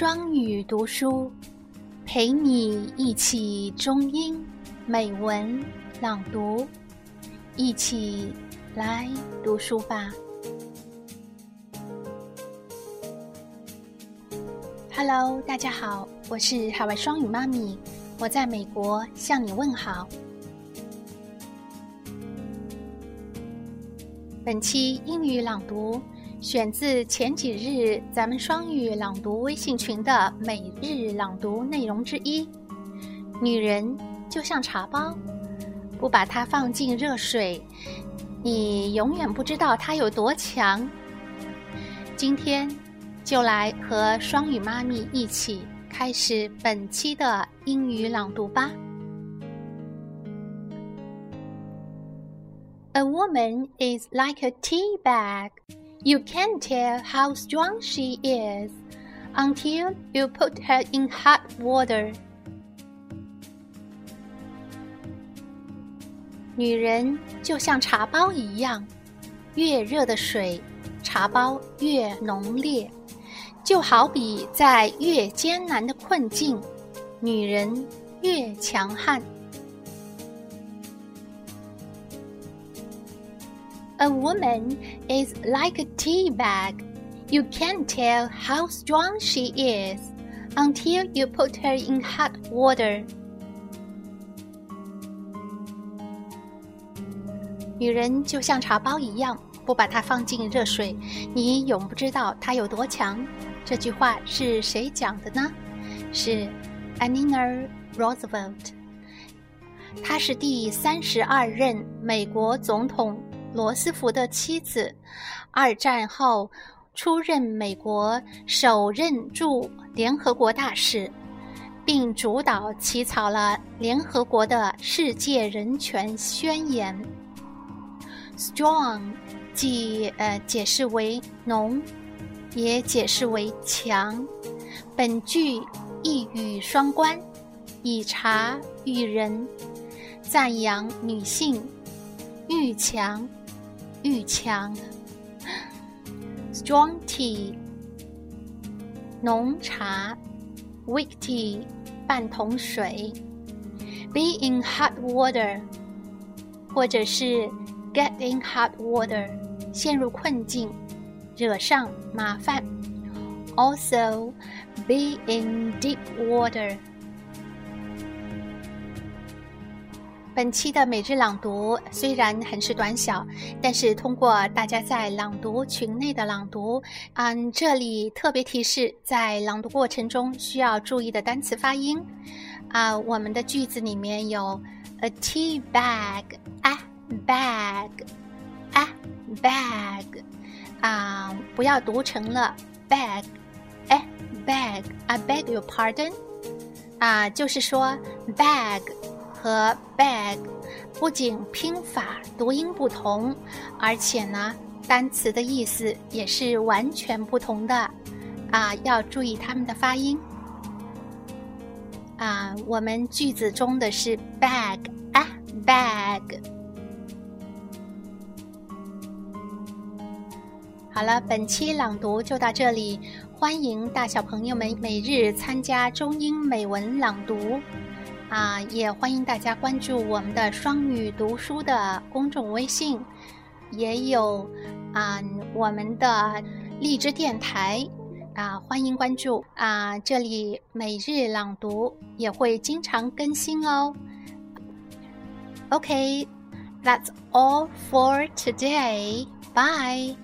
双语读书，陪你一起中英美文朗读，一起来读书吧。Hello，大家好，我是海外双语妈咪，我在美国向你问好。本期英语朗读。选自前几日咱们双语朗读微信群的每日朗读内容之一。女人就像茶包，不把它放进热水，你永远不知道它有多强。今天就来和双语妈咪一起开始本期的英语朗读吧。A woman is like a tea bag. You can't tell how strong she is until you put her in hot water. 女人就像茶包一样，越热的水，茶包越浓烈。就好比在越艰难的困境，女人越强悍。 A woman is like a tea bag. You can't tell how strong she is until you put her in hot water. 女人就像茶包一样，不把它放进热水，你永不知道她有多强。这句话是谁讲的呢？是 Eleanor Roosevelt。她是第三十二任美国总统。 罗斯福的妻子，二战后出任美国首任驻联合国大使，并主导起草了联合国的世界人权宣言。Strong，既呃解释为浓，也解释为强。本句一语双关，以茶喻人，赞扬女性愈强。愈强，strong tea，浓茶，weak tea，半桶水，be in hot water，或者是 get in hot water，陷入困境，惹上麻烦，also be in deep water。 本期的每日朗读虽然很是短小，但是通过大家在朗读群内的朗读，嗯，这里特别提示，在朗读过程中需要注意的单词发音。啊，我们的句子里面有 a tea bag，a bag，a bag，啊，不要读成了 bag，a bag，I beg your pardon，啊，就是说 bag。和 bag 不仅拼法读音不同，而且呢，单词的意思也是完全不同的，啊，要注意它们的发音。啊，我们句子中的是 bag 啊，bag。好了，本期朗读就到这里，欢迎大小朋友们每日参加中英美文朗读。啊，也欢迎大家关注我们的双语读书的公众微信，也有啊我们的荔枝电台啊，欢迎关注啊，这里每日朗读也会经常更新哦。OK，that's all for today. Bye.